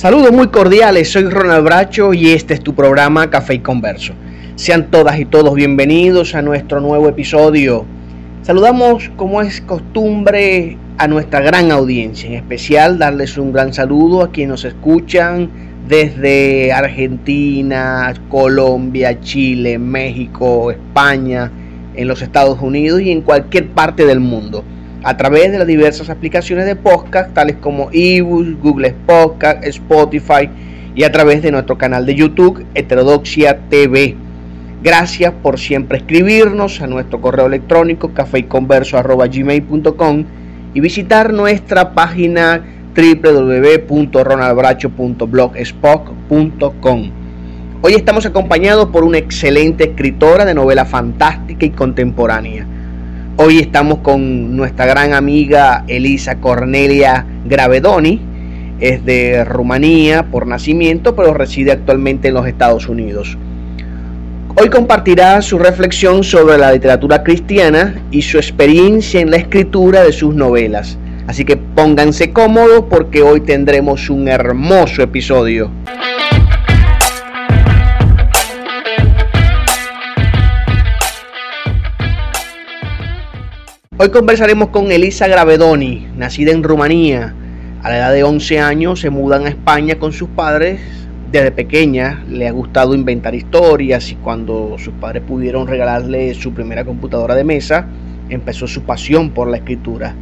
Saludos muy cordiales, soy Ronald Bracho y este es tu programa Café y Converso. Sean todas y todos bienvenidos a nuestro nuevo episodio. Saludamos como es costumbre a nuestra gran audiencia, en especial darles un gran saludo a quienes nos escuchan desde Argentina, Colombia, Chile, México, España, en los Estados Unidos y en cualquier parte del mundo a través de las diversas aplicaciones de podcast, tales como eBooks, Google Podcast, Spotify y a través de nuestro canal de YouTube, Heterodoxia TV. Gracias por siempre escribirnos a nuestro correo electrónico cafeyconverso.gmail.com y visitar nuestra página www.ronaldbracho.blogspot.com. Hoy estamos acompañados por una excelente escritora de novela fantástica y contemporánea Hoy estamos con nuestra gran amiga Elisa Cornelia Gravedoni. Es de Rumanía por nacimiento, pero reside actualmente en los Estados Unidos. Hoy compartirá su reflexión sobre la literatura cristiana y su experiencia en la escritura de sus novelas. Así que pónganse cómodos porque hoy tendremos un hermoso episodio. Hoy conversaremos con Elisa Gravedoni, nacida en Rumanía. A la edad de 11 años se mudan a España con sus padres. Desde pequeña le ha gustado inventar historias y cuando sus padres pudieron regalarle su primera computadora de mesa, empezó su pasión por la escritura.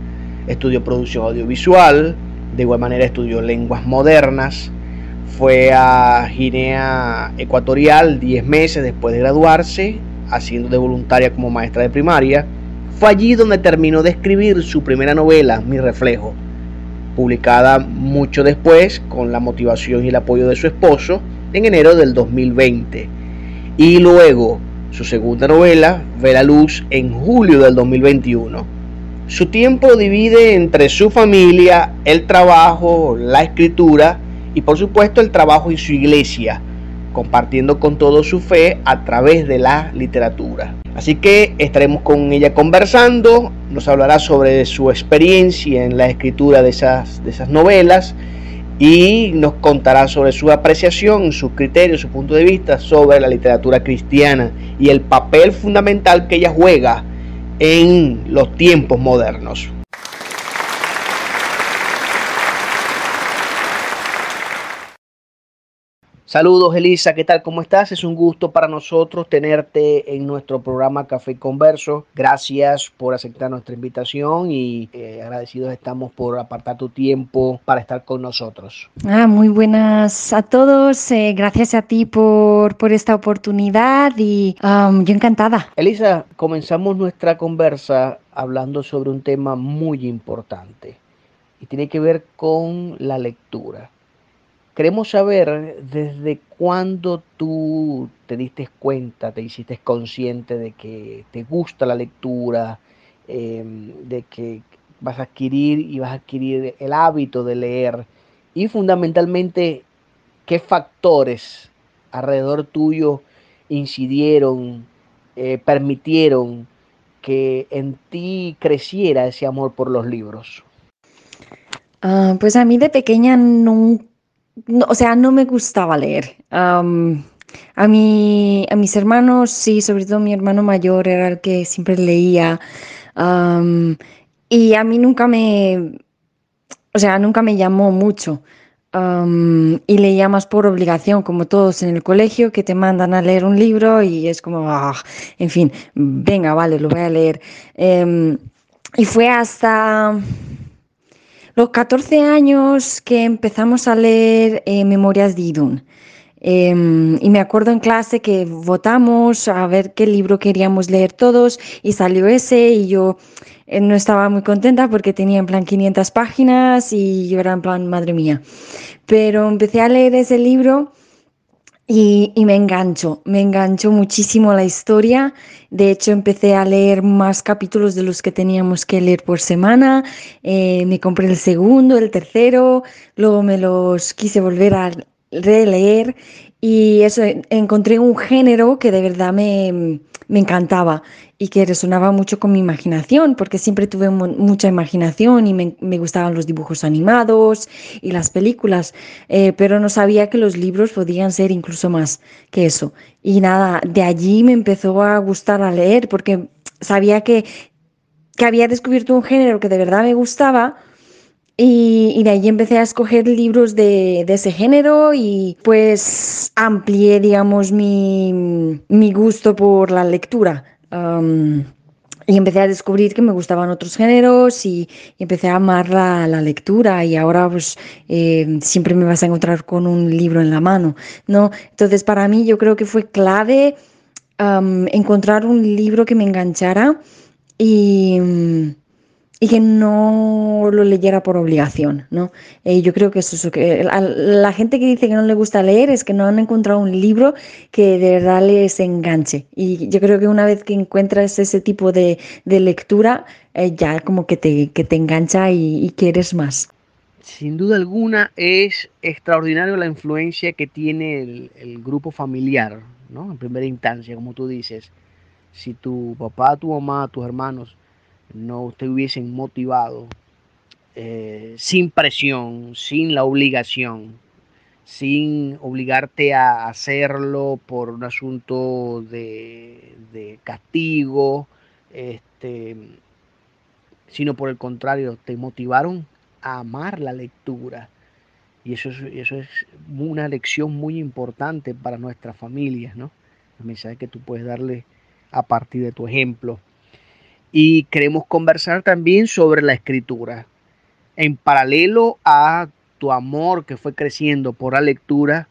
Estudió producción audiovisual, de igual manera estudió lenguas modernas, fue a Guinea Ecuatorial 10 meses después de graduarse, haciendo de voluntaria como maestra de primaria fue allí donde terminó de escribir su primera novela, Mi Reflejo, publicada mucho después con la motivación y el apoyo de su esposo en enero del 2020. Y luego su segunda novela ve la luz en julio del 2021. Su tiempo divide entre su familia, el trabajo, la escritura y por supuesto el trabajo en su iglesia, compartiendo con todo su fe a través de la literatura. Así que estaremos con ella conversando, nos hablará sobre su experiencia en la escritura de esas, novelas y nos contará sobre su apreciación, sus criterios, su punto de vista sobre la literatura cristiana y el papel fundamental que ella juega en los tiempos modernos. Saludos Elisa, ¿qué tal? ¿Cómo estás? Es un gusto para nosotros tenerte en nuestro programa Café Converso. Gracias por aceptar nuestra invitación y eh, agradecidos estamos por apartar tu tiempo para estar con nosotros. Ah, muy buenas a todos. Eh, gracias a ti por, por esta oportunidad y um, yo encantada. Elisa, comenzamos nuestra conversa hablando sobre un tema muy importante y tiene que ver con la lectura. Queremos saber desde cuándo tú te diste cuenta, te hiciste consciente de que te gusta la lectura, em, de que vas a adquirir y vas a adquirir el hábito de leer y fundamentalmente qué factores alrededor tuyo incidieron, eh, permitieron que en ti creciera ese amor por los libros. Ah, pues a mí de pequeña nunca o sea, no me gustaba leer. a, mí a mis hermanos, sí, sobre todo mi hermano mayor era el que siempre leía. y a mí nunca me, o sea, nunca me llamó mucho. y leía más por obligación, como todos en el colegio, que te mandan a leer un libro y es como, ah, en fin, venga, vale, lo voy a leer. Em, y fue hasta los 14 años que empezamos a leer eh, Memorias de Idun. Em, y me acuerdo en clase que votamos a ver qué libro queríamos leer todos y salió ese y yo eh, no estaba muy contenta porque tenía en plan 500 páginas y yo era en plan, madre mía. Pero empecé a leer ese libro y, me engancho, me enganchó muchísimo la historia. De hecho, empecé a leer más capítulos de los que teníamos que leer por semana. Eh, me compré el segundo, el tercero, luego me los quise volver a, releer y eso, encontré un género que de verdad me, me encantaba y que resonaba mucho con mi imaginación, porque siempre tuve mucha imaginación y me, gustaban los dibujos animados y las películas, eh, pero no sabía que los libros podían ser incluso más que eso. Y nada, de allí me empezó a gustar a leer, porque sabía que, que había descubierto un género que de verdad me gustaba y, de ahí empecé a escoger libros de, ese género y pues amplié, digamos, mi, gusto por la lectura. Y empecé a descubrir que me gustaban otros géneros y, empecé a amar la, lectura y ahora pues eh, siempre me vas a encontrar con un libro en la mano, ¿no? Entonces para mí yo creo que fue clave encontrar un libro que me enganchara y y que no lo leyera por obligación, ¿no? Eh, yo creo que eso es que la, gente que dice que no le gusta leer es que no han encontrado un libro que de verdad les enganche. Y yo creo que una vez que encuentras ese tipo de, lectura, eh, ya como que te, que te engancha y, quieres más. Sin duda alguna es extraordinario la influencia que tiene el, el grupo familiar, ¿no? En primera instancia, como tú dices. Si tu papá, tu mamá, tus hermanos no te hubiesen motivado eh, sin presión, sin la obligación, sin obligarte a hacerlo por un asunto de, castigo, este, sino por el contrario, te motivaron a amar la lectura. Y eso es, eso es una lección muy importante para nuestras familias, ¿no? El mensaje que tú puedes darle a partir de tu ejemplo y queremos conversar también sobre la escritura. En paralelo a tu amor que fue creciendo por la lectura,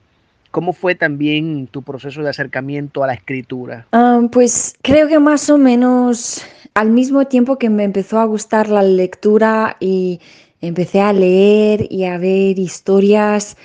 ¿cómo fue también tu proceso de acercamiento a la escritura? Ah, pues creo que más o menos al mismo tiempo que me empezó a gustar la lectura y empecé a leer y a ver historias,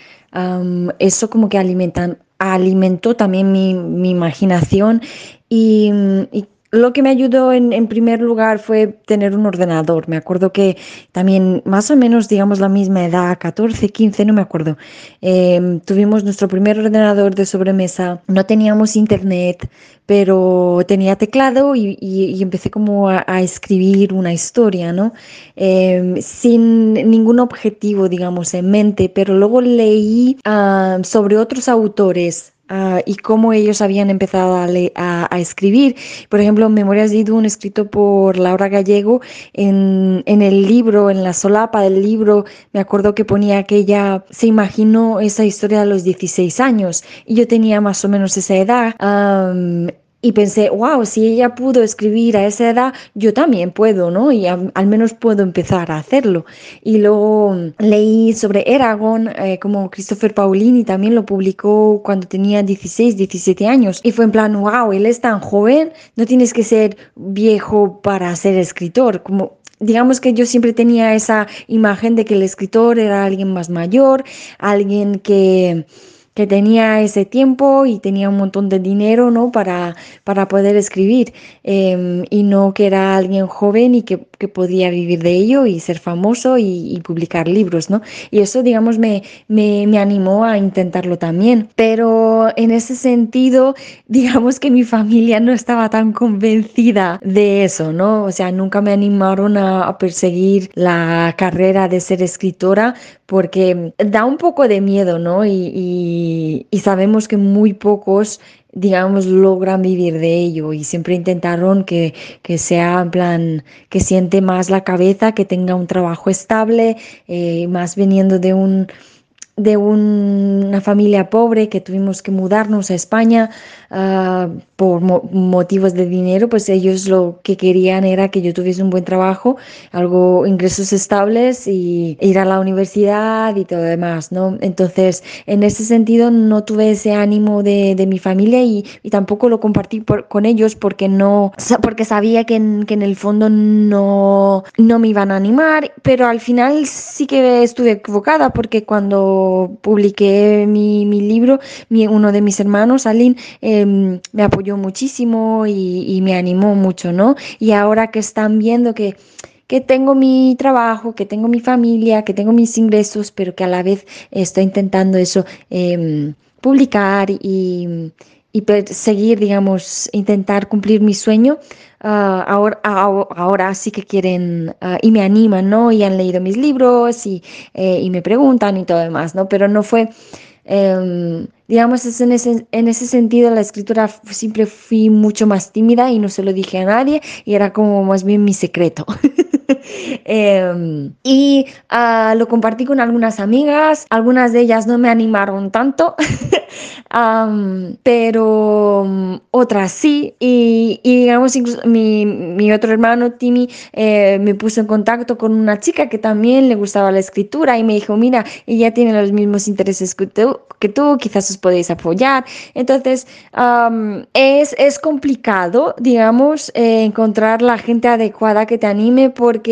eso como que alimentan, alimentó también mi, mi imaginación y, y lo que me ayudó en, primer lugar fue tener un ordenador. Me acuerdo que también más o menos, digamos, la misma edad, 14, 15, no me acuerdo. Em, tuvimos nuestro primer ordenador de sobremesa. No teníamos internet, pero tenía teclado y, empecé como a, escribir una historia, ¿no? Em, sin ningún objetivo, digamos, en mente, pero luego leí ah, sobre otros autores Ah, y cómo ellos habían empezado a, escribir. Por ejemplo, Memorias de Idun, escrito por Laura Gallego, en, el libro, en la solapa del libro, me acuerdo que ponía que ella se imaginó esa historia a los 16 años y yo tenía más o menos esa edad. Y pensé, wow, si ella pudo escribir a esa edad, yo también puedo, ¿no? Y al menos puedo empezar a hacerlo. Y luego leí sobre Eragon, eh, como Christopher Paulini también lo publicó cuando tenía 16, 17 años. Y fue en plan, wow, él es tan joven, no tienes que ser viejo para ser escritor. Como digamos que yo siempre tenía esa imagen de que el escritor era alguien más mayor, alguien que que tenía ese tiempo y tenía un montón de dinero ¿no? para, para poder escribir em, y no que era alguien joven y que, que podía vivir de ello y ser famoso y, publicar libros. ¿no? Y eso, digamos, me, me, animó a intentarlo también. Pero en ese sentido, digamos que mi familia no estaba tan convencida de eso, ¿no? O sea, nunca me animaron a, a perseguir la carrera de ser escritora porque da un poco de miedo, ¿no? Y, sabemos que muy pocos, digamos, logran vivir de ello y siempre intentaron que, sea en plan, que siente más la cabeza, que tenga un trabajo estable, eh, más viniendo de un de una familia pobre que tuvimos que mudarnos a España ah, por motivos de dinero, pues ellos lo que querían era que yo tuviese un buen trabajo, algo, ingresos estables y ir a la universidad y todo demás, ¿no? Entonces, en ese sentido no tuve ese ánimo de, de mi familia y, y, tampoco lo compartí con ellos porque no, porque sabía que en, que en el fondo no, no me iban a animar, pero al final sí que estuve equivocada porque cuando publiqué mi, libro, uno de mis hermanos, Aline, em, me apoyó muchísimo y, me animó mucho, ¿no? Y ahora que están viendo que que tengo mi trabajo, que tengo mi familia, que tengo mis ingresos, pero que a la vez estoy intentando eso, em, publicar y, y seguir, digamos, intentar cumplir mi sueño. Ah, ahora, sí que quieren ah, y me animan, ¿no? Y han leído mis libros y, eh, me preguntan y todo demás, ¿no? Pero no fue Em, digamos, es en, ese, en ese sentido la escritura siempre fui mucho más tímida y no se lo dije a nadie y era como más bien mi secreto. Em, y ah, lo compartí con algunas amigas, algunas de ellas no me animaron tanto, pero mm, otras sí. Y, digamos, incluso mi, mi, otro hermano, Timmy, eh, me puso en contacto con una chica que también le gustaba la escritura y me dijo, mira, ella tiene los mismos intereses que tú, que tú quizás os podéis apoyar. Entonces, es, es, complicado, digamos, eh, encontrar la gente adecuada que te anime porque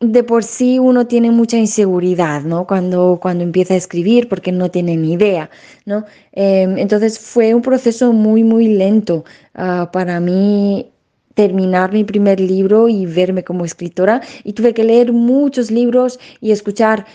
mm, de por sí uno tiene mucha inseguridad, ¿no? Cuando, cuando empieza a escribir porque no tiene ni idea, ¿no? Em, entonces fue un proceso muy, muy lento ah, para mí terminar mi primer libro y verme como escritora y tuve que leer muchos libros y escuchar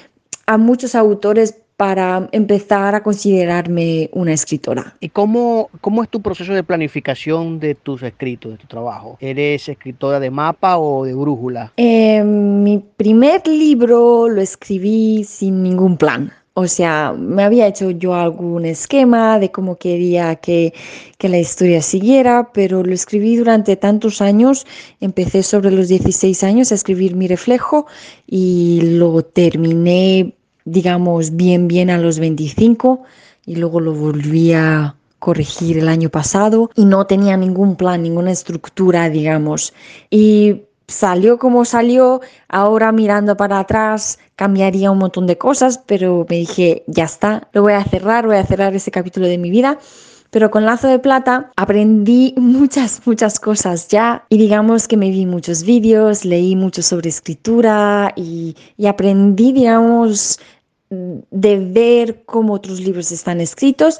a muchos autores para empezar a considerarme una escritora. ¿Y cómo, cómo es tu proceso de planificación de tus escritos, de tu trabajo? ¿Eres escritora de mapa o de brújula? Eh, mi primer libro lo escribí sin ningún plan. O sea, me había hecho yo algún esquema de cómo quería que, que, la historia siguiera, pero lo escribí durante tantos años. Empecé sobre los 16 años a escribir mi reflejo y lo terminé digamos, bien, bien a los 25 y luego lo volví a corregir el año pasado y no tenía ningún plan, ninguna estructura, digamos. Y salió como salió, ahora mirando para atrás cambiaría un montón de cosas, pero me dije, ya está, lo voy a cerrar, voy a cerrar ese capítulo de mi vida pero con Lazo de Plata aprendí muchas, muchas cosas ya y digamos que me vi muchos vídeos, leí mucho sobre escritura y, aprendí, digamos, de ver cómo otros libros están escritos.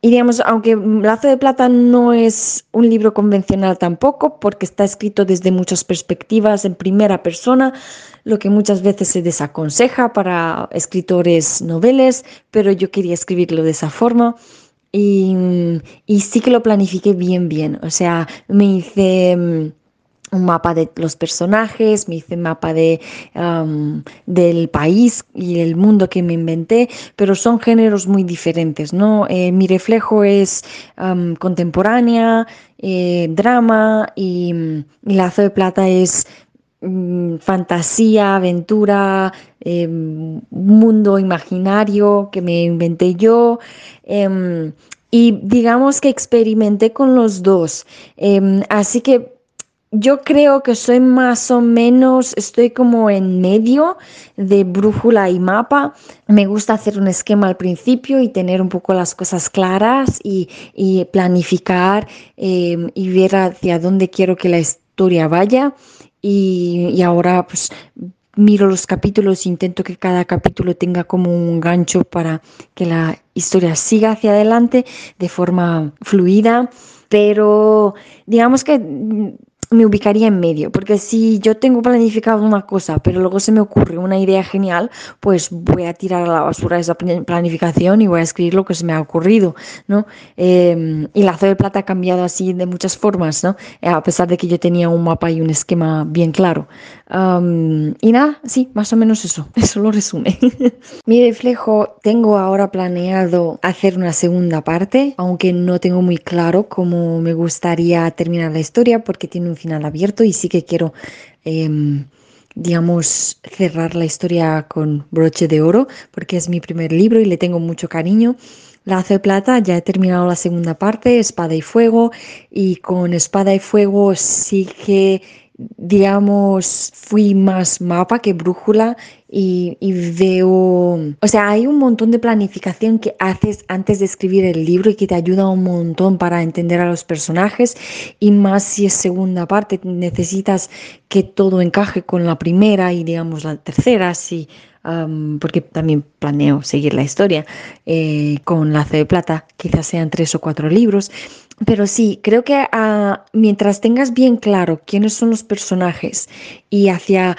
Y digamos, aunque Lazo de Plata no es un libro convencional tampoco, porque está escrito desde muchas perspectivas en primera persona, lo que muchas veces se desaconseja para escritores noveles, pero yo quería escribirlo de esa forma. Y, y, sí que lo planifiqué bien, bien. O sea, me hice mm, un mapa de los personajes, me hice un mapa de, del país y el mundo que me inventé, pero son géneros muy diferentes, ¿no? Eh, mi reflejo es contemporánea, eh, drama y, y Lazo de Plata es mm, fantasía, aventura, em, mundo imaginario que me inventé yo. Em, y digamos que experimenté con los dos. Em, así que yo creo que soy más o menos, estoy como en medio de brújula y mapa. Me gusta hacer un esquema al principio y tener un poco las cosas claras y, planificar em, y ver hacia dónde quiero que la historia vaya. Y, ahora pues miro los capítulos, intento que cada capítulo tenga como un gancho para que la historia siga hacia adelante de forma fluida, pero digamos que me ubicaría en medio, porque si yo tengo planificado una cosa, pero luego se me ocurre una idea genial, pues voy a tirar a la basura esa planificación y voy a escribir lo que se me ha ocurrido, ¿no? Em, y Lazo de Plata ha cambiado así de muchas formas, ¿no? A pesar de que yo tenía un mapa y un esquema bien claro. y nada, sí, más o menos eso, eso lo resume. Mi reflejo, tengo ahora planeado hacer una segunda parte, aunque no tengo muy claro cómo me gustaría terminar la historia, porque tiene un final abierto y sí que quiero, em, digamos, cerrar la historia con broche de oro, porque es mi primer libro y le tengo mucho cariño. Lazo de Plata, ya he terminado la segunda parte, Espada y Fuego, y con Espada y Fuego sí que digamos, fui más mapa que brújula y, veo, o sea, hay un montón de planificación que haces antes de escribir el libro y que te ayuda un montón para entender a los personajes y más si es segunda parte, necesitas que todo encaje con la primera y digamos la tercera, sí. porque también planeo seguir la historia eh, con Lazo de Plata, quizás sean tres o cuatro libros. Pero sí, creo que ah, mientras tengas bien claro quiénes son los personajes y hacia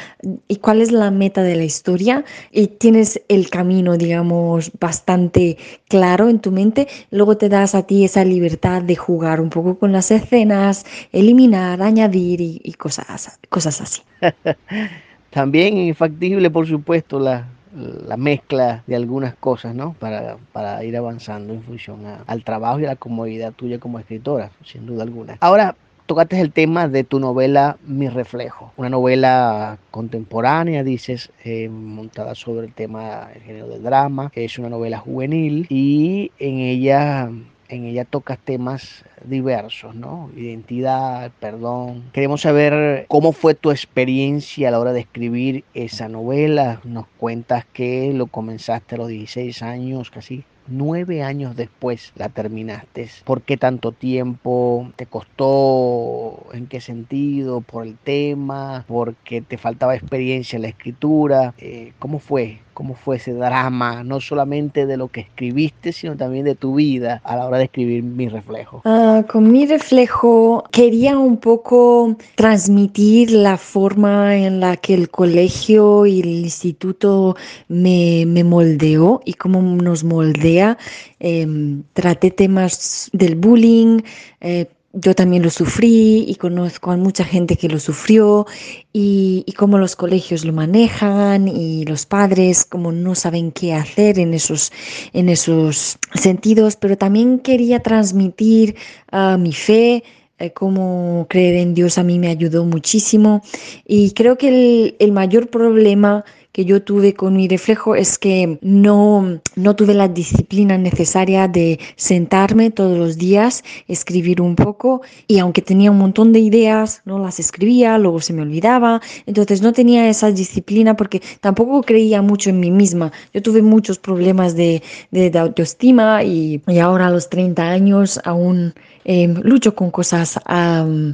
y cuál es la meta de la historia y tienes el camino, digamos, bastante claro en tu mente, luego te das a ti esa libertad de jugar un poco con las escenas, eliminar, añadir y, cosas, cosas así. También infactible, por supuesto, la, la mezcla de algunas cosas, ¿no? Para, para ir avanzando en función al trabajo y a la comodidad tuya como escritora, sin duda alguna. Ahora, tocaste el tema de tu novela Mi Reflejo, una novela contemporánea, dices, eh, montada sobre el tema del género del drama, es una novela juvenil y en ella en ella tocas temas diversos, ¿no? Identidad, perdón. Queremos saber cómo fue tu experiencia a la hora de escribir esa novela. Nos cuentas que lo comenzaste a los 16 años, casi nueve años después la terminaste. ¿Por qué tanto tiempo? ¿Te costó? ¿En qué sentido? ¿Por el tema? ¿Porque te faltaba experiencia en la escritura? Eh, ¿Cómo fue? Cómo fue ese drama, no solamente de lo que escribiste, sino también de tu vida a la hora de escribir Mi Reflejo. Ah, con Mi Reflejo quería un poco transmitir la forma en la que el colegio y el instituto me, moldeó y cómo nos moldea. Em, traté temas del bullying. Eh, yo también lo sufrí y conozco a mucha gente que lo sufrió y, cómo los colegios lo manejan y los padres como no saben qué hacer en esos, en esos sentidos, pero también quería transmitir uh, mi fe, eh, cómo creer en Dios a mí me ayudó muchísimo y creo que el, el mayor problema que yo tuve con mi reflejo es que no, no tuve la disciplina necesaria de sentarme todos los días, escribir un poco y aunque tenía un montón de ideas, no las escribía, luego se me olvidaba, entonces no tenía esa disciplina porque tampoco creía mucho en mí misma. Yo tuve muchos problemas de, de, autoestima y, y, ahora a los 30 años aún em, lucho con cosas,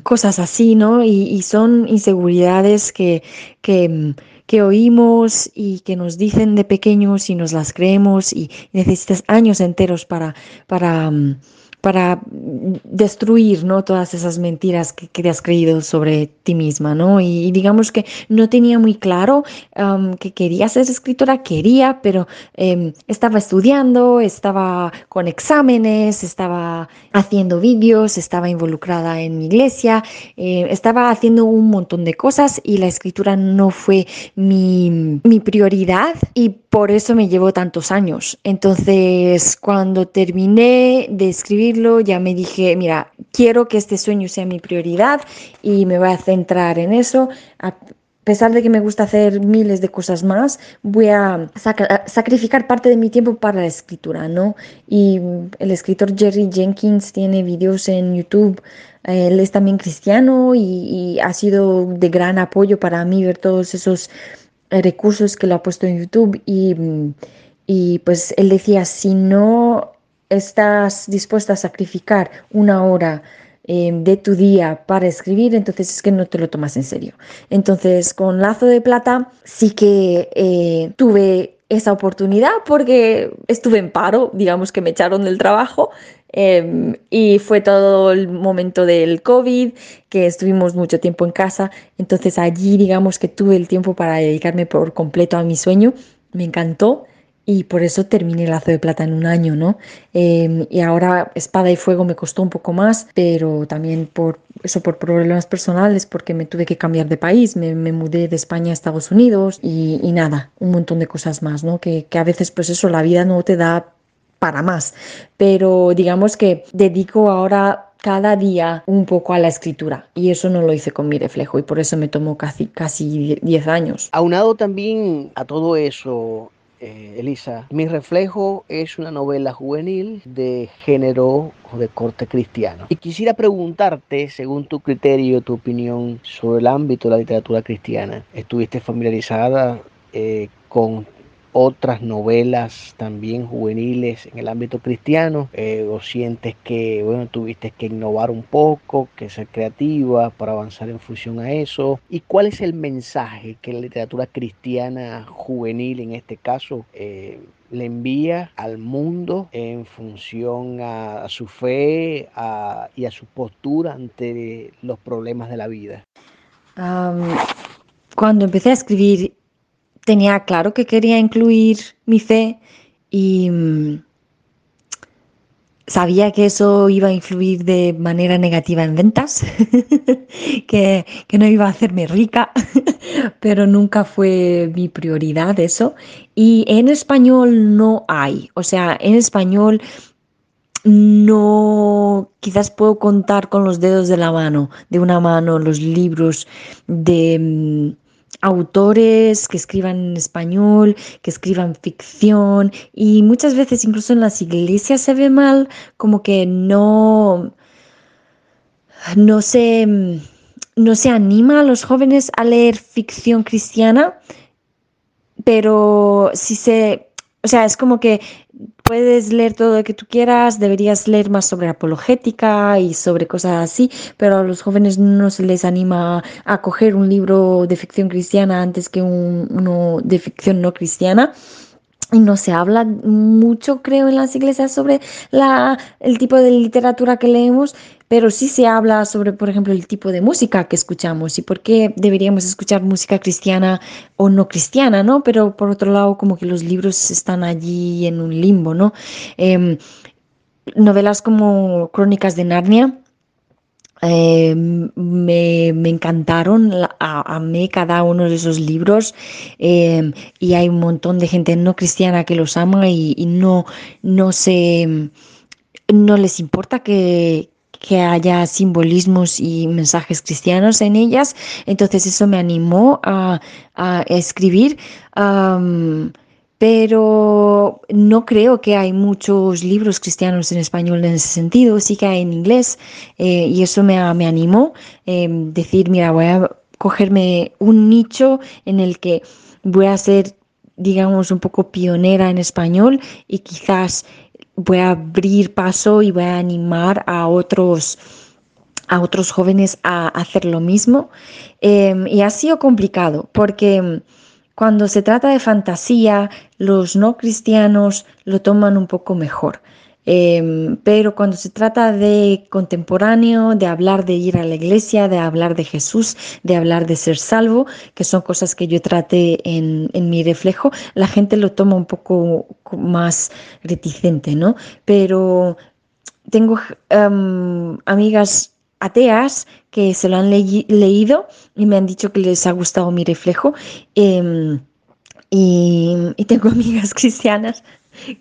cosas así, ¿no? Y, y son inseguridades que... que que oímos y que nos dicen de pequeños y nos las creemos y necesitas años enteros para, para mm, para destruir ¿no? todas esas mentiras que, te has creído sobre ti misma. ¿no? Y, digamos que no tenía muy claro que quería ser escritora, quería, pero em, estaba estudiando, estaba con exámenes, estaba haciendo vídeos, estaba involucrada en mi iglesia, eh, estaba haciendo un montón de cosas y la escritura no fue mi, mi prioridad y por eso me llevó tantos años. Entonces, cuando terminé de escribir, ya me dije, mira, quiero que este sueño sea mi prioridad y me voy a centrar en eso. A pesar de que me gusta hacer miles de cosas más, voy a sacrificar parte de mi tiempo para la escritura, ¿no? Y el escritor Jerry Jenkins tiene videos en YouTube. Él es también cristiano y ha sido de gran apoyo para mí ver todos esos recursos que lo ha puesto en YouTube y, y pues él decía, si no estás dispuesta a sacrificar una hora eh, de tu día para escribir, entonces es que no te lo tomas en serio. Entonces, con Lazo de Plata sí que eh, tuve esa oportunidad porque estuve en paro, digamos que me echaron del trabajo em, y fue todo el momento del COVID, que estuvimos mucho tiempo en casa, entonces allí digamos que tuve el tiempo para dedicarme por completo a mi sueño, me encantó y por eso terminé Lazo de Plata en un año, ¿no? Em, y ahora Espada y Fuego me costó un poco más, pero también por eso, por problemas personales, porque me tuve que cambiar de país, me, mudé de España a Estados Unidos y, nada, un montón de cosas más, ¿no? Que, que a veces pues eso, la vida no te da para más, pero digamos que dedico ahora cada día un poco a la escritura y eso no lo hice con mi reflejo y por eso me tomó casi casi 10 años. Aunado también a todo eso, eh, Elisa, Mi reflejo es una novela juvenil de género o de corte cristiano. Y quisiera preguntarte, según tu criterio, tu opinión sobre el ámbito de la literatura cristiana, ¿estuviste familiarizada eh, con otras novelas también juveniles en el ámbito cristiano? Eh, ¿O sientes que, bueno, tuviste que innovar un poco, que ser creativa para avanzar en función a eso? ¿Y cuál es el mensaje que la literatura cristiana juvenil, en este caso, eh, le envía al mundo en función a, su fe y a su postura ante los problemas de la vida? cuando empecé a escribir tenía claro que quería incluir mi fe y mm, sabía que eso iba a influir de manera negativa en ventas, que, que, no iba a hacerme rica, pero nunca fue mi prioridad eso. Y en español no hay, o sea, en español no, quizás puedo contar con los dedos de la mano, de una mano, los libros de mm, autores que escriban en español, que escriban ficción y muchas veces incluso en las iglesias se ve mal como que no, no se, no se anima a los jóvenes a leer ficción cristiana, pero si se, o sea, es como que puedes leer todo lo que tú quieras, deberías leer más sobre apologética y sobre cosas así, pero a los jóvenes no se les anima a coger un libro de ficción cristiana antes que uno de ficción no cristiana. Y no se habla mucho, creo, en las iglesias sobre la, el tipo de literatura que leemos, pero sí se habla sobre, por ejemplo, el tipo de música que escuchamos y por qué deberíamos escuchar música cristiana o no cristiana, ¿no? Pero por otro lado, como que los libros están allí en un limbo, ¿no? Em, novelas como Crónicas de Narnia, em, me, encantaron, a, mí cada uno de esos libros em, y hay un montón de gente no cristiana que los ama y, y no, no, se, no les importa que, que haya simbolismos y mensajes cristianos en ellas. Entonces eso me animó a, escribir. Pero no creo que hay muchos libros cristianos en español en ese sentido, sí que hay en inglés eh, y eso me, me animó eh, decir, mira, voy a cogerme un nicho en el que voy a ser, digamos, un poco pionera en español y quizás voy a abrir paso y voy a animar a otros a otros jóvenes a hacer lo mismo. Em, y ha sido complicado porque em, cuando se trata de fantasía, los no cristianos lo toman un poco mejor. Em, pero cuando se trata de contemporáneo, de hablar de ir a la iglesia, de hablar de Jesús, de hablar de ser salvo, que son cosas que yo traté en, en mi reflejo, la gente lo toma un poco más reticente, ¿no? Pero tengo em, amigas ateas que se lo han leído y me han dicho que les ha gustado mi reflejo. Em, y, y, tengo amigas cristianas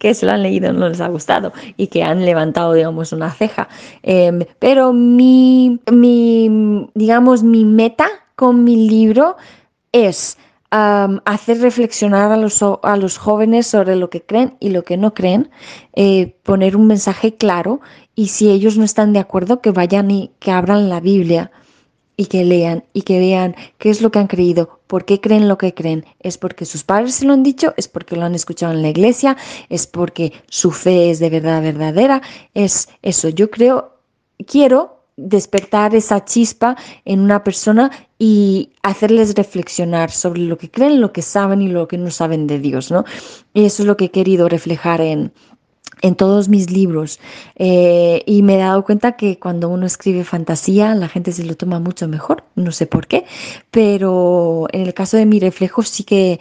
que se lo han leído no les ha gustado y que han levantado, digamos, una ceja. Em, pero mi, mi, digamos, mi meta con mi libro es hacer reflexionar a los, a los, jóvenes sobre lo que creen y lo que no creen, eh, poner un mensaje claro y si ellos no están de acuerdo, que vayan y que abran la Biblia y que lean y que vean qué es lo que han creído, por qué creen lo que creen. Es porque sus padres se lo han dicho, es porque lo han escuchado en la iglesia, es porque su fe es de verdad verdadera. Es eso, yo creo, quiero despertar esa chispa en una persona y hacerles reflexionar sobre lo que creen, lo que saben y lo que no saben de Dios, ¿no? Y eso es lo que he querido reflejar en, en todos mis libros. Eh, y me he dado cuenta que cuando uno escribe fantasía la gente se lo toma mucho mejor, no sé por qué, pero en el caso de mi reflejo sí que,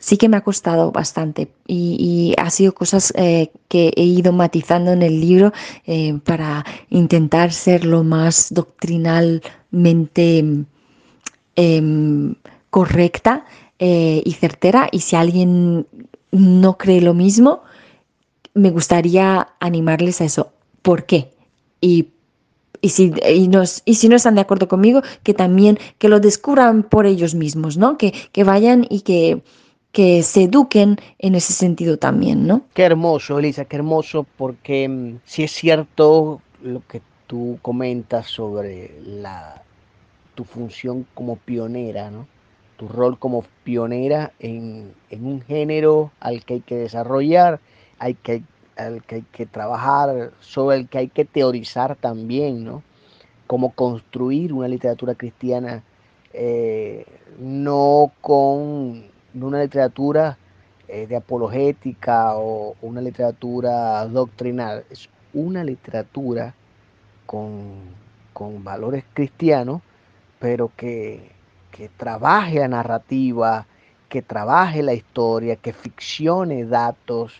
sí que me ha costado bastante. Y, ha sido cosas eh, que he ido matizando en el libro eh, para intentar ser lo más doctrinalmente em, correcta y certera. Y si alguien no cree lo mismo, me gustaría animarles a eso. ¿Por qué? Y, y, si, y, nos, y si no están de acuerdo conmigo, que también que lo descubran por ellos mismos, ¿no? Que, que vayan y que, que se eduquen en ese sentido también, ¿no? Qué hermoso, Elisa, qué hermoso, porque mm, si es cierto lo que tú comentas sobre la, tu función como pionera, ¿no? tu rol como pionera en, un género al que hay que desarrollar, hay que, que hay que trabajar, sobre el que hay que teorizar también, ¿no? Cómo construir una literatura cristiana, eh, no con una literatura eh, de apologética o una literatura doctrinal, es una literatura con, valores cristianos, pero que, trabaje la narrativa, que trabaje la historia, que ficcione datos,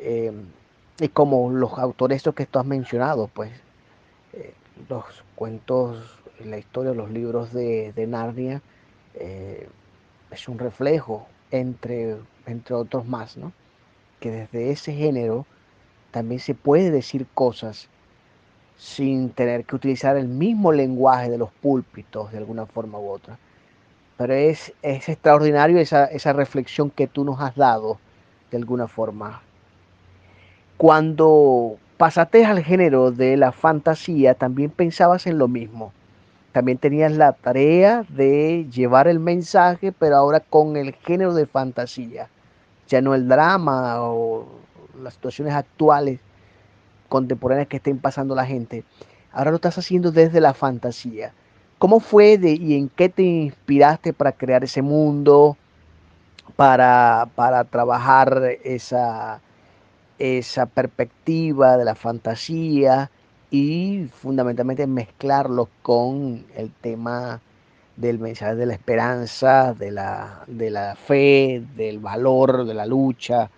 eh, y como los autores estos que tú has mencionado, pues eh, los cuentos, la historia, los libros de, Narnia, es un reflejo entre entre otros más, ¿no? Que desde ese género también se puede decir cosas sin tener que utilizar el mismo lenguaje de los púlpitos de alguna forma u otra. Pero es, es extraordinario esa, esa reflexión que tú nos has dado de alguna forma. Cuando pasaste al género de la fantasía, también pensabas en lo mismo. También tenías la tarea de llevar el mensaje, pero ahora con el género de fantasía ya no el drama o las situaciones actuales contemporáneas que estén pasando la gente. Ahora lo estás haciendo desde la fantasía. ¿Cómo fue de, y en qué te inspiraste para crear ese mundo, para, para trabajar esa, esa perspectiva de la fantasía y fundamentalmente mezclarlo con el tema del mensaje de la esperanza, de la, de la fe, del valor, de la lucha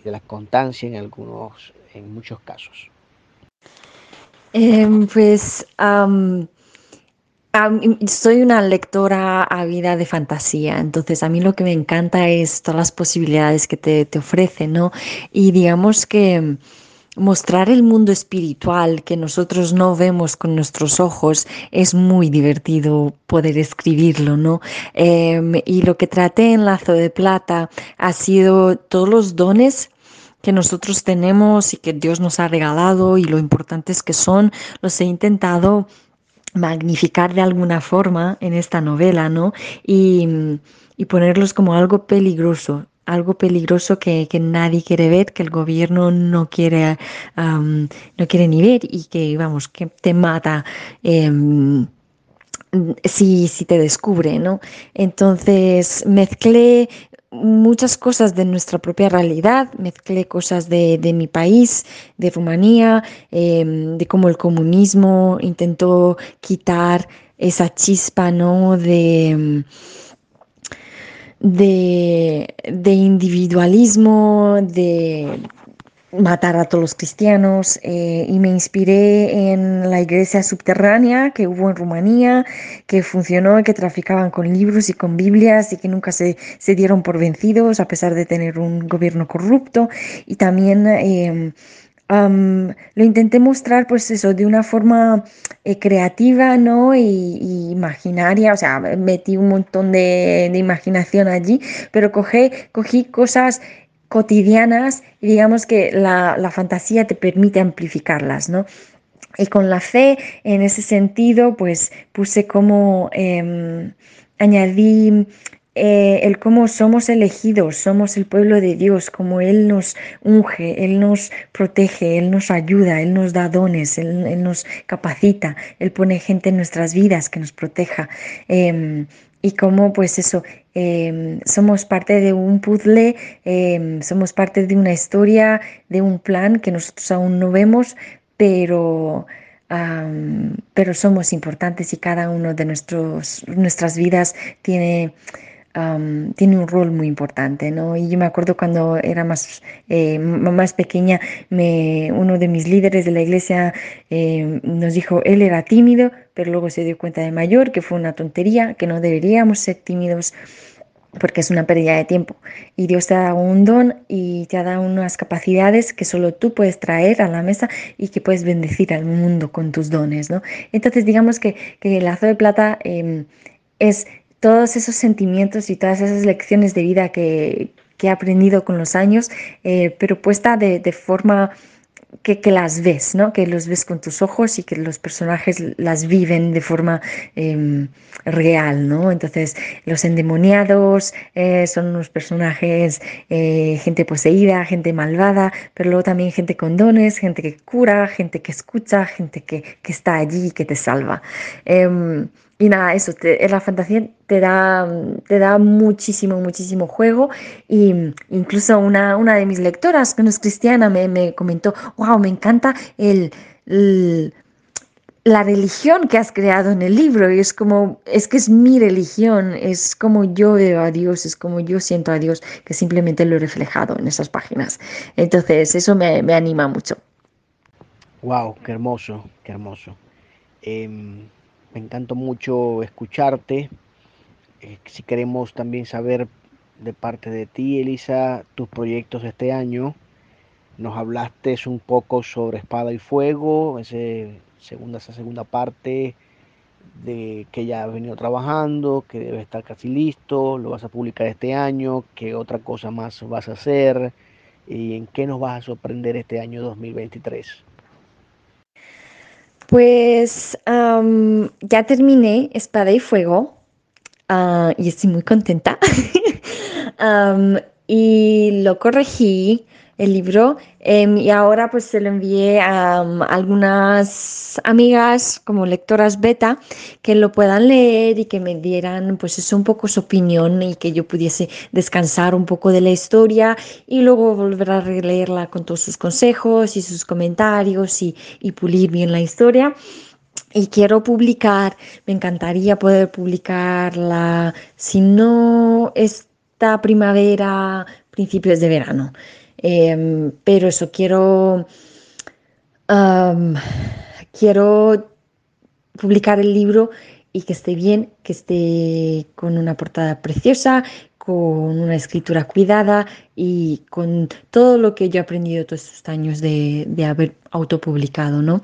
y de la constancia en algunos, en muchos casos. Em, pues soy una lectora ávida de fantasía, entonces a mí lo que me encanta es todas las posibilidades que te, te ofrece, ¿no? Y digamos que mostrar el mundo espiritual que nosotros no vemos con nuestros ojos es muy divertido poder escribirlo, ¿no? Em, y lo que traté en Lazo de Plata ha sido todos los dones que nosotros tenemos y que Dios nos ha regalado y lo importantes que son, los he intentado magnificar de alguna forma en esta novela, ¿no? Y, y ponerlos como algo peligroso, algo peligroso que, nadie quiere ver, que el gobierno no quiere, no quiere ni ver y que, vamos, que te mata. Em, si, si, te descubre, ¿no? Entonces mezclé muchas cosas de nuestra propia realidad, mezclé cosas de, mi país, de Rumanía, em, de cómo el comunismo intentó quitar esa chispa, ¿no? De em, de, individualismo, de matar a todos los cristianos eh, y me inspiré en la iglesia subterránea que hubo en Rumanía, que funcionó, que traficaban con libros y con Biblias y que nunca se, dieron por vencidos a pesar de tener un gobierno corrupto y también... Eh, lo intenté mostrar, pues eso, de una forma eh, creativa, ¿no? Y, imaginaria, o sea, metí un montón de, imaginación allí, pero cogí, cogí cosas cotidianas y digamos que la, fantasía te permite amplificarlas, ¿no? Y con la fe, en ese sentido, pues puse como, em, añadí eh, el cómo somos elegidos, somos el pueblo de Dios, como Él nos unge, Él nos protege, Él nos ayuda, Él nos da dones, Él, nos capacita, Él pone gente en nuestras vidas que nos proteja. Em, y cómo pues eso, em, somos parte de un puzzle, em, somos parte de una historia, de un plan que nosotros aún no vemos, pero... pero somos importantes y cada uno de nuestros, nuestras vidas tiene tiene un rol muy importante, ¿no? Y yo me acuerdo cuando era más, eh, más pequeña, me, uno de mis líderes de la iglesia eh, nos dijo, él era tímido, pero luego se dio cuenta de mayor que fue una tontería, que no deberíamos ser tímidos porque es una pérdida de tiempo. Y Dios te ha dado un don y te ha dado unas capacidades que solo tú puedes traer a la mesa y que puedes bendecir al mundo con tus dones, ¿no? Entonces, digamos que, que el lazo de plata em, es todos esos sentimientos y todas esas lecciones de vida que, he aprendido con los años, eh, pero puesta de, forma que, las ves, ¿no? Que los ves con tus ojos y que los personajes las viven de forma em, real, ¿no? Entonces, los endemoniados eh, son unos personajes, eh, gente poseída, gente malvada, pero luego también gente con dones, gente que cura, gente que escucha, gente que, que está allí y que te salva. Y nada, eso, la fantasía te da, te da muchísimo, muchísimo juego. Y incluso una, una de mis lectoras, que no es cristiana, me, me comentó, wow, me encanta el, la religión que has creado en el libro. Y es como, es que es mi religión, es como yo veo a Dios, es como yo siento a Dios, que simplemente lo he reflejado en esas páginas. Entonces, eso me, me anima mucho. Wow, qué hermoso, qué hermoso. Em, me encantó mucho escucharte. Eh, si queremos también saber de parte de ti, Elisa, tus proyectos este año. Nos hablaste un poco sobre Espada y Fuego, ese segunda, esa segunda parte de que ya has venido trabajando, que debe estar casi listo, lo vas a publicar este año, qué otra cosa más vas a hacer y en qué nos vas a sorprender este año 2023. Pues ya terminé Espada y Fuego ah, y estoy muy contenta. y lo corregí el libro em, y ahora pues se lo envié a, um, algunas amigas como lectoras beta que lo puedan leer y que me dieran pues eso un poco su opinión y que yo pudiese descansar un poco de la historia y luego volver a releerla con todos sus consejos y sus comentarios y, y pulir bien la historia. Y quiero publicar, me encantaría poder publicarla, si no esta primavera, principios de verano. Em, pero eso, quiero, quiero publicar el libro y que esté bien, que esté con una portada preciosa, con una escritura cuidada y con todo lo que yo he aprendido todos estos años de, de haber autopublicado, ¿no?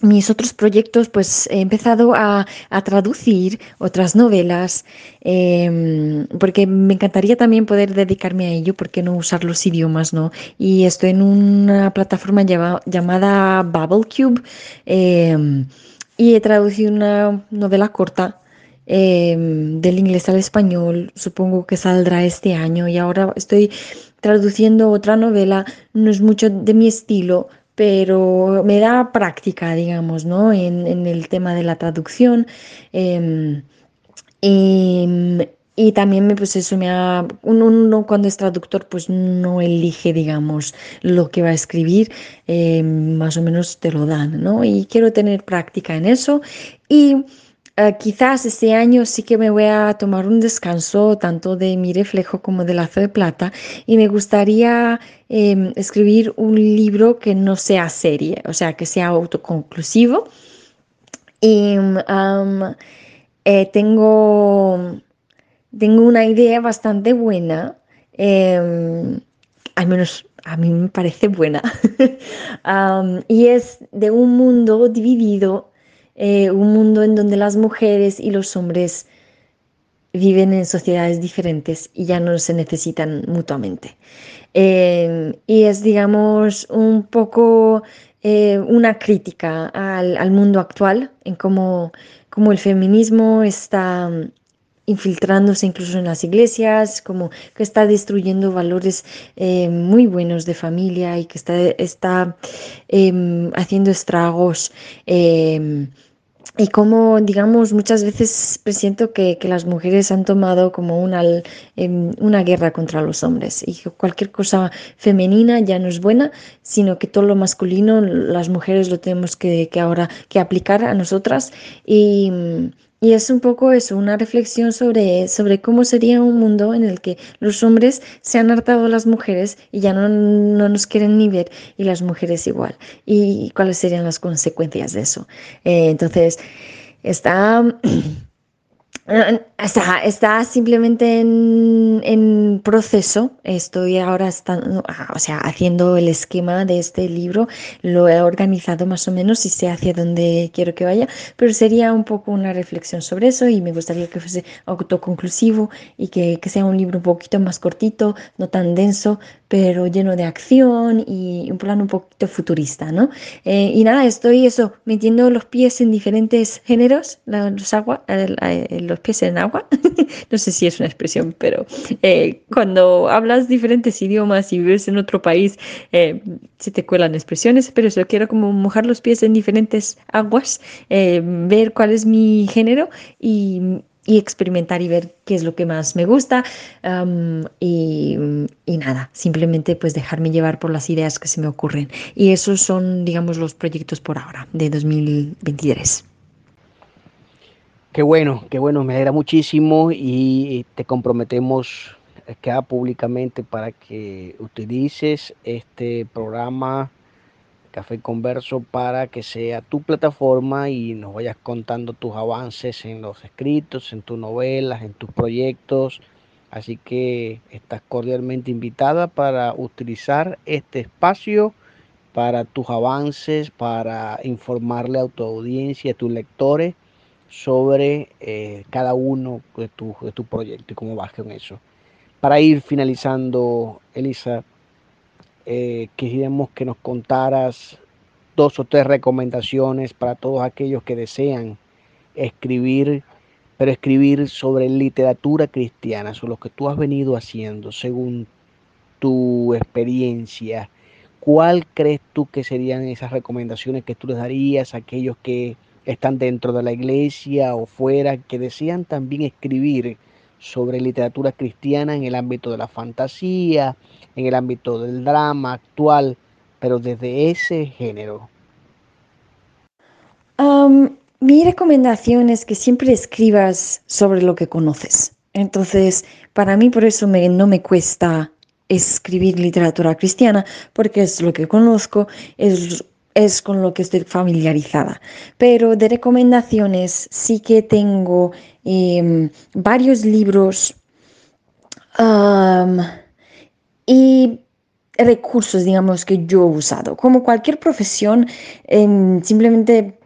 Mis otros proyectos, pues he empezado a, traducir otras novelas, em, porque me encantaría también poder dedicarme a ello, porque no usar los idiomas, ¿no? Y estoy en una plataforma llamada BubbleCube em, y he traducido una novela corta. Em, del inglés al español, supongo que saldrá este año y ahora estoy traduciendo otra novela, no es mucho de mi estilo, pero me da práctica, digamos, ¿no? En, el tema de la traducción. Em, y, también me, pues eso me ha, uno, cuando es traductor pues no elige, digamos, lo que va a escribir, em, más o menos te lo dan, ¿no? Y quiero tener práctica en eso y eh, quizás este año sí que me voy a tomar un descanso tanto de mi reflejo como de lazo de plata y me gustaría em, escribir un libro que no sea serie, o sea, que sea autoconclusivo. Y eh, tengo, tengo una idea bastante buena, em, al menos a mí me parece buena, y es de un mundo dividido eh, un mundo en donde las mujeres y los hombres viven en sociedades diferentes y ya no se necesitan mutuamente. Em, y es, digamos, un poco eh, una crítica al, mundo actual, en cómo, cómo, el feminismo está mm, infiltrándose incluso en las iglesias, como que está destruyendo valores eh, muy buenos de familia y que está, está em, haciendo estragos em, y como, digamos, muchas veces presiento que, que, las mujeres han tomado como una, em, una guerra contra los hombres y cualquier cosa femenina ya no es buena, sino que todo lo masculino las mujeres lo tenemos que, que ahora que aplicar a nosotras. Y y es un poco eso, una reflexión sobre, sobre cómo sería un mundo en el que los hombres se han hartado a las mujeres y ya no, nos quieren ni ver y las mujeres igual. Y cuáles serían las consecuencias de eso. Eh, entonces, está... Está, está simplemente en, proceso. Estoy ahora estando, ah, o sea, haciendo el esquema de este libro. Lo he organizado más o menos y sé hacia dónde quiero que vaya, pero sería un poco una reflexión sobre eso y me gustaría que fuese autoconclusivo y que, que sea un libro un poquito más cortito, no tan denso, pero lleno de acción y un plan un poquito futurista, ¿no? Eh, y nada, estoy eso, metiendo los pies en diferentes géneros, los, agua, los pies en agua, no sé si es una expresión, pero eh, cuando hablas diferentes idiomas y vives en otro país, eh, se te cuelan expresiones, pero eso quiero como mojar los pies en diferentes aguas, ver cuál es mi género y y experimentar y ver qué es lo que más me gusta y, nada, simplemente pues dejarme llevar por las ideas que se me ocurren. Y esos son, digamos, los proyectos por ahora de 2023. Qué bueno, qué bueno, me alegra muchísimo y te comprometemos queda públicamente para que utilices este programa Café Converso para que sea tu plataforma y nos vayas contando tus avances en los escritos, en tus novelas, en tus proyectos. Así que estás cordialmente invitada para utilizar este espacio para tus avances, para informarle a tu audiencia, a tus lectores sobre eh, cada uno de tus tu proyectos y cómo vas con eso. Para ir finalizando, Elisa, eh, quisiéramos que nos contaras dos o tres recomendaciones para todos aquellos que desean escribir, pero escribir sobre literatura cristiana, sobre lo que tú has venido haciendo según tu experiencia. ¿Cuál crees tú que serían esas recomendaciones que tú les darías a aquellos que están dentro de la iglesia o fuera, que desean también escribir sobre literatura cristiana en el ámbito de la fantasía, en el ámbito del drama actual, pero desde ese género? mi recomendación es que siempre escribas sobre lo que conoces. Entonces, para mí por eso no me cuesta escribir literatura cristiana, porque es lo que conozco, es, es con lo que estoy familiarizada. Pero de recomendaciones sí que tengo em, varios libros y recursos, digamos, que yo he usado. Como cualquier profesión, em, simplemente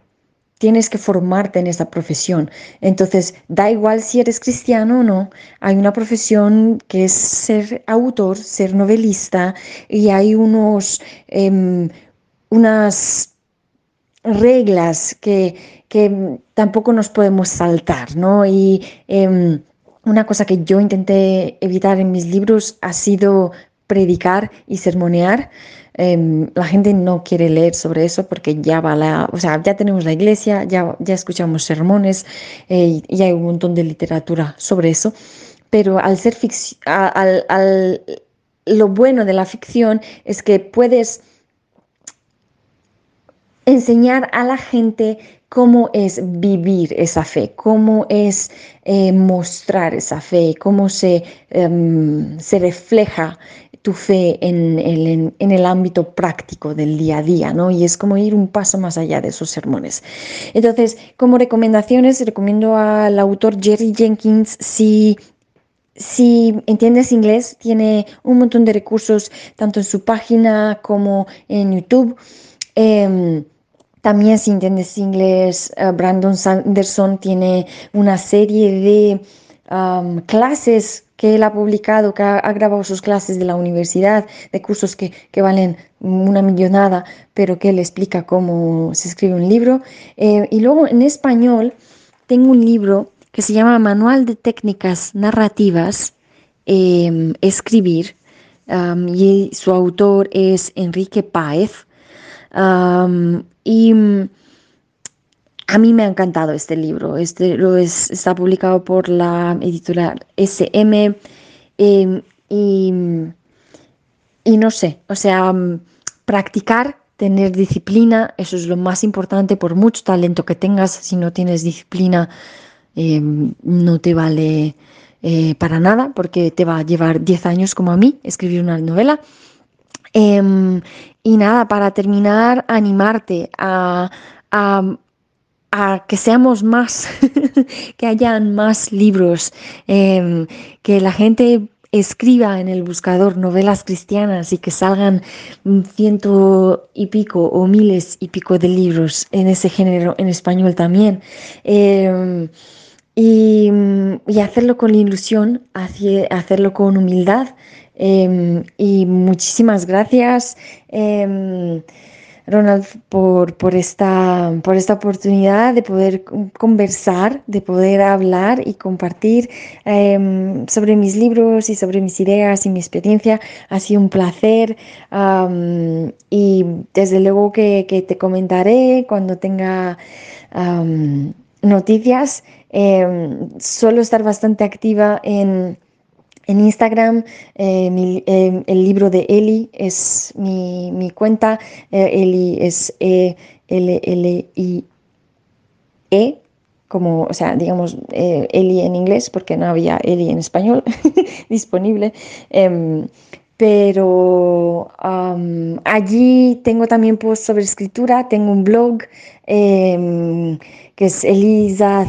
tienes que formarte en esa profesión. Entonces, da igual si eres cristiano o no, hay una profesión que es ser autor, ser novelista, y hay unos, em, unas reglas que, que, tampoco nos podemos saltar, ¿no? Y em, una cosa que yo intenté evitar en mis libros ha sido predicar y sermonear. Em, la gente no quiere leer sobre eso porque ya va la, o sea, ya tenemos la iglesia, ya, ya escuchamos sermones eh, y hay un montón de literatura sobre eso. Pero al ser ficción, al, lo bueno de la ficción es que puedes enseñar a la gente cómo es vivir esa fe, cómo es eh, mostrar esa fe, cómo se, em, se refleja tu fe en el, en, el, ámbito práctico del día a día, ¿no? Y es como ir un paso más allá de esos sermones. Entonces, como recomendaciones, recomiendo al autor Jerry Jenkins si si entiendes inglés, tiene un montón de recursos tanto en su página como en YouTube. Em, también si entiendes inglés, eh, Brandon Sanderson tiene una serie de clases que él ha publicado, que ha, grabado sus clases de la universidad, de cursos que, valen una millonada, pero que él explica cómo se escribe un libro. Eh, y luego en español tengo un libro que se llama Manual de Técnicas Narrativas, em, Escribir, y su autor es Enrique Páez. Y a mí me ha encantado este libro. Este lo es, está publicado por la editorial SM em, y, y, no sé, o sea, practicar, tener disciplina, eso es lo más importante por mucho talento que tengas. Si no tienes disciplina, em, no te vale eh, para nada porque te va a llevar 10 años como a mí escribir una novela. Em, y nada, para terminar, animarte a a que seamos más, que hayan más libros, em, que la gente escriba en el buscador novelas cristianas y que salgan ciento y pico o miles y pico de libros en ese género en español también. Em, y, hacerlo con ilusión, hacerlo con humildad. Em, y muchísimas gracias. Ronald, por, por, esta, por esta oportunidad de poder conversar, de poder hablar y compartir em, sobre mis libros y sobre mis ideas y mi experiencia. Ha sido un placer y desde luego que, te comentaré cuando tenga noticias. Em, suelo estar bastante activa en en Instagram, eh, eh, el libro de Eli es mi, cuenta. Eh, Eli es E-L-L-I-E, -E, como, o sea, digamos, Eli en inglés, porque no había Eli en español disponible. Em, pero allí tengo también posts sobre escritura, tengo un blog em, que es Elisa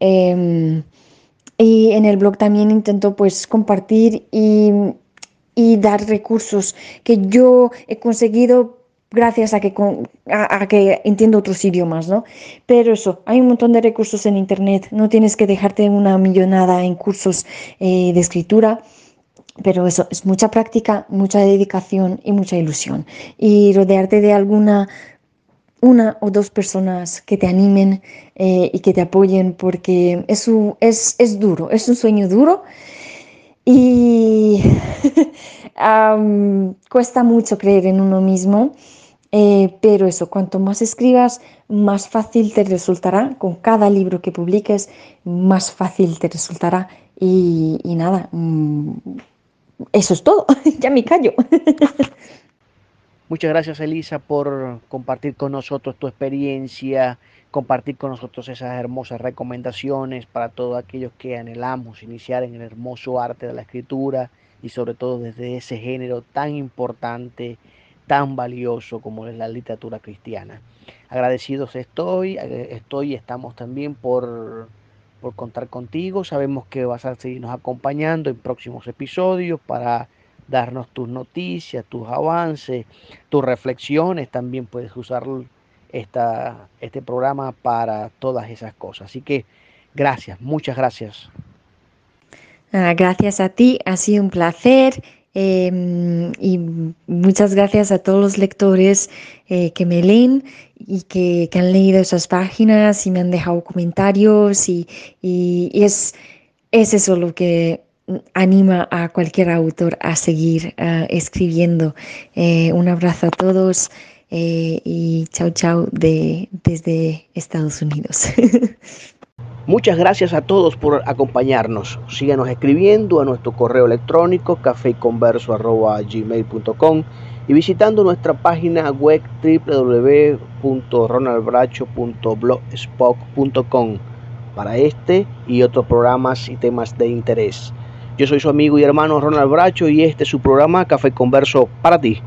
Em, y en el blog también intento pues compartir y, dar recursos que yo he conseguido gracias a que, a, que entiendo otros idiomas, ¿no? Pero eso, hay un montón de recursos en Internet, no tienes que dejarte una millonada en cursos eh, de escritura, pero eso, es mucha práctica, mucha dedicación y mucha ilusión. Y rodearte de alguna una o dos personas que te animen eh, y que te apoyen porque es, es, duro, es un sueño duro. Y cuesta mucho creer en uno mismo, eh, pero eso, cuanto más escribas, más fácil te resultará, con cada libro que publiques, más fácil te resultará. Y, y nada, mm, eso es todo, ya me callo. Muchas gracias Elisa por compartir con nosotros tu experiencia, compartir con nosotros esas hermosas recomendaciones para todos aquellos que anhelamos iniciar en el hermoso arte de la escritura y sobre todo desde ese género tan importante, tan valioso como es la literatura cristiana. Agradecidos estoy, eh, estoy y estamos también por, por contar contigo. Sabemos que vas a seguirnos acompañando en próximos episodios para darnos tus noticias, tus avances, tus reflexiones. También puedes usar esta, este programa para todas esas cosas. Así que gracias, muchas gracias. Ah, gracias a ti, ha sido un placer. Em, y muchas gracias a todos los lectores eh, que me leen y que, han leído esas páginas y me han dejado comentarios y, es, es eso lo que anima a cualquier autor a seguir uh, escribiendo. Eh, un abrazo a todos eh, y chao chao de, desde Estados Unidos. Muchas gracias a todos por acompañarnos. Síganos escribiendo a nuestro correo electrónico cafeconverso.gmail.com y visitando nuestra página web www.ronaldbracho.blogspot.com para este y otros programas y temas de interés. Yo soy su amigo y hermano Ronald Bracho y este es su programa Café Converso para ti.